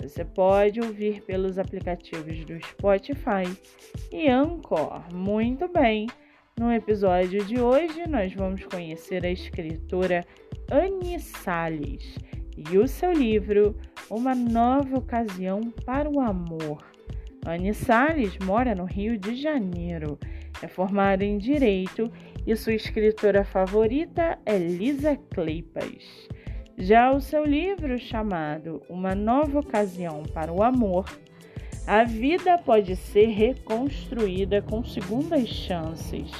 você pode ouvir pelos aplicativos do Spotify e Anchor. Muito bem! No episódio de hoje, nós vamos conhecer a escritora Anne Salles e o seu livro Uma Nova Ocasião para o Amor. Anne Salles mora no Rio de Janeiro, é formada em Direito e sua escritora favorita é Lisa Kleypas. Já o seu livro chamado Uma Nova Ocasião para o Amor, a vida pode ser reconstruída com segundas chances.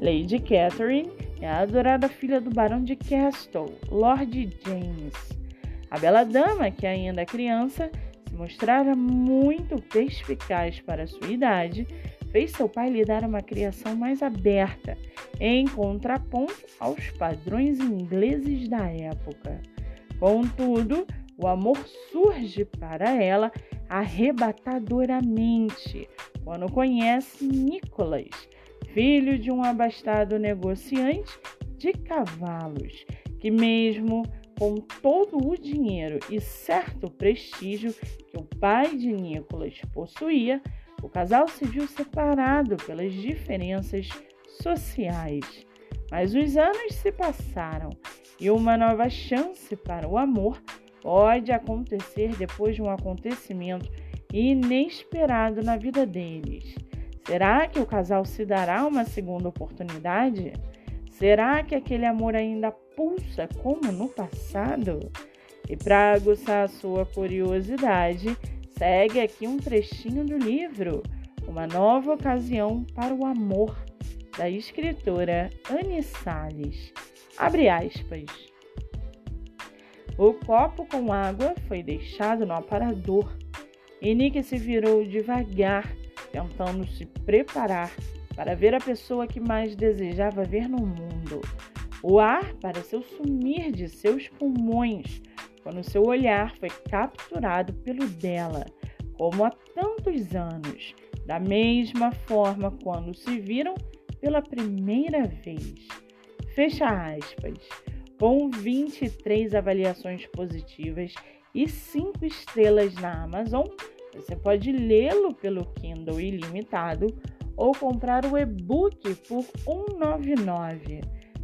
Lady Catherine é a adorada filha do Barão de Castle, Lord James. A bela dama, que ainda é criança, se mostrara muito perspicaz para sua idade, fez seu pai lhe dar uma criação mais aberta, em contraponto aos padrões ingleses da época. Contudo, o amor surge para ela arrebatadoramente quando conhece Nicholas, filho de um abastado negociante de cavalos, que, mesmo com todo o dinheiro e certo prestígio que o pai de Nicholas possuía, o casal se viu separado pelas diferenças sociais. Mas os anos se passaram e uma nova chance para o amor pode acontecer depois de um acontecimento inesperado na vida deles. Será que o casal se dará uma segunda oportunidade? Será que aquele amor ainda pulsa como no passado? E para aguçar a sua curiosidade, segue aqui um trechinho do livro Uma Nova Ocasião para o Amor, da escritora Anne Salles. Abre aspas. O copo com água foi deixado no aparador e Nick se virou devagar, tentando se preparar para ver a pessoa que mais desejava ver no mundo. O ar pareceu sumir de seus pulmões quando seu olhar foi capturado pelo dela, como há tantos anos, da mesma forma quando se viram pela primeira vez. Fecha aspas. Com 23 avaliações positivas e 5 estrelas na Amazon, você pode lê-lo pelo Kindle ilimitado ou comprar o e-book por R$ 1,99.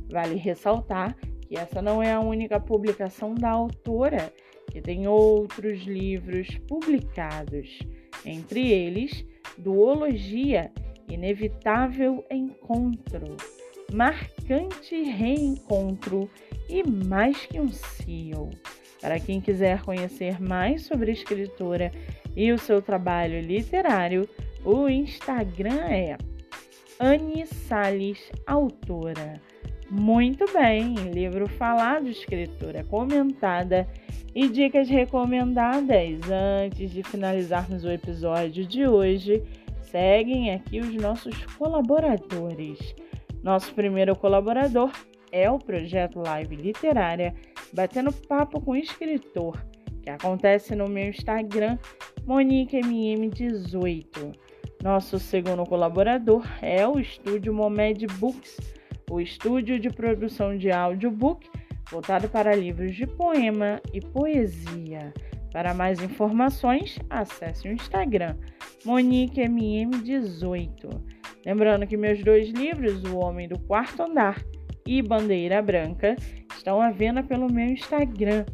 Vale ressaltar que essa não é a única publicação da autora, que tem outros livros publicados, entre eles Duologia Inevitável Encontro marcante reencontro e mais que um CEO. Para quem quiser conhecer mais sobre a escritora e o seu trabalho literário, o Instagram é Anne Salles Autora. Muito bem, livro falado, escritora comentada e dicas recomendadas. Antes de finalizarmos o episódio de hoje, seguem aqui os nossos colaboradores. Nosso primeiro colaborador é o projeto Live Literária Batendo Papo com Escritor, que acontece no meu Instagram, MoniqueMM18. Nosso segundo colaborador é o estúdio Momed Books, o estúdio de produção de audiobook voltado para livros de poema e poesia. Para mais informações, acesse o Instagram MoniqueMM18. Lembrando que meus dois livros, O Homem do Quarto Andar e Bandeira Branca, estão à venda pelo meu Instagram.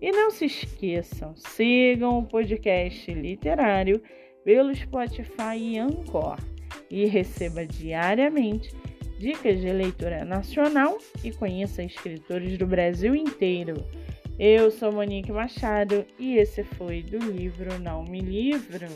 E não se esqueçam, sigam o podcast literário pelo Spotify e Anchor e receba diariamente dicas de leitura nacional e conheça escritores do Brasil inteiro. Eu sou Monique Machado e esse foi do livro Não Me Livro.